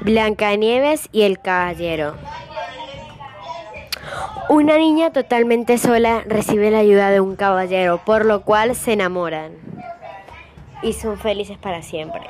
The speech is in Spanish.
Blancanieves y el caballero. Una niña totalmente sola recibe la ayuda de un caballero, por lo cual se enamoran y son felices para siempre.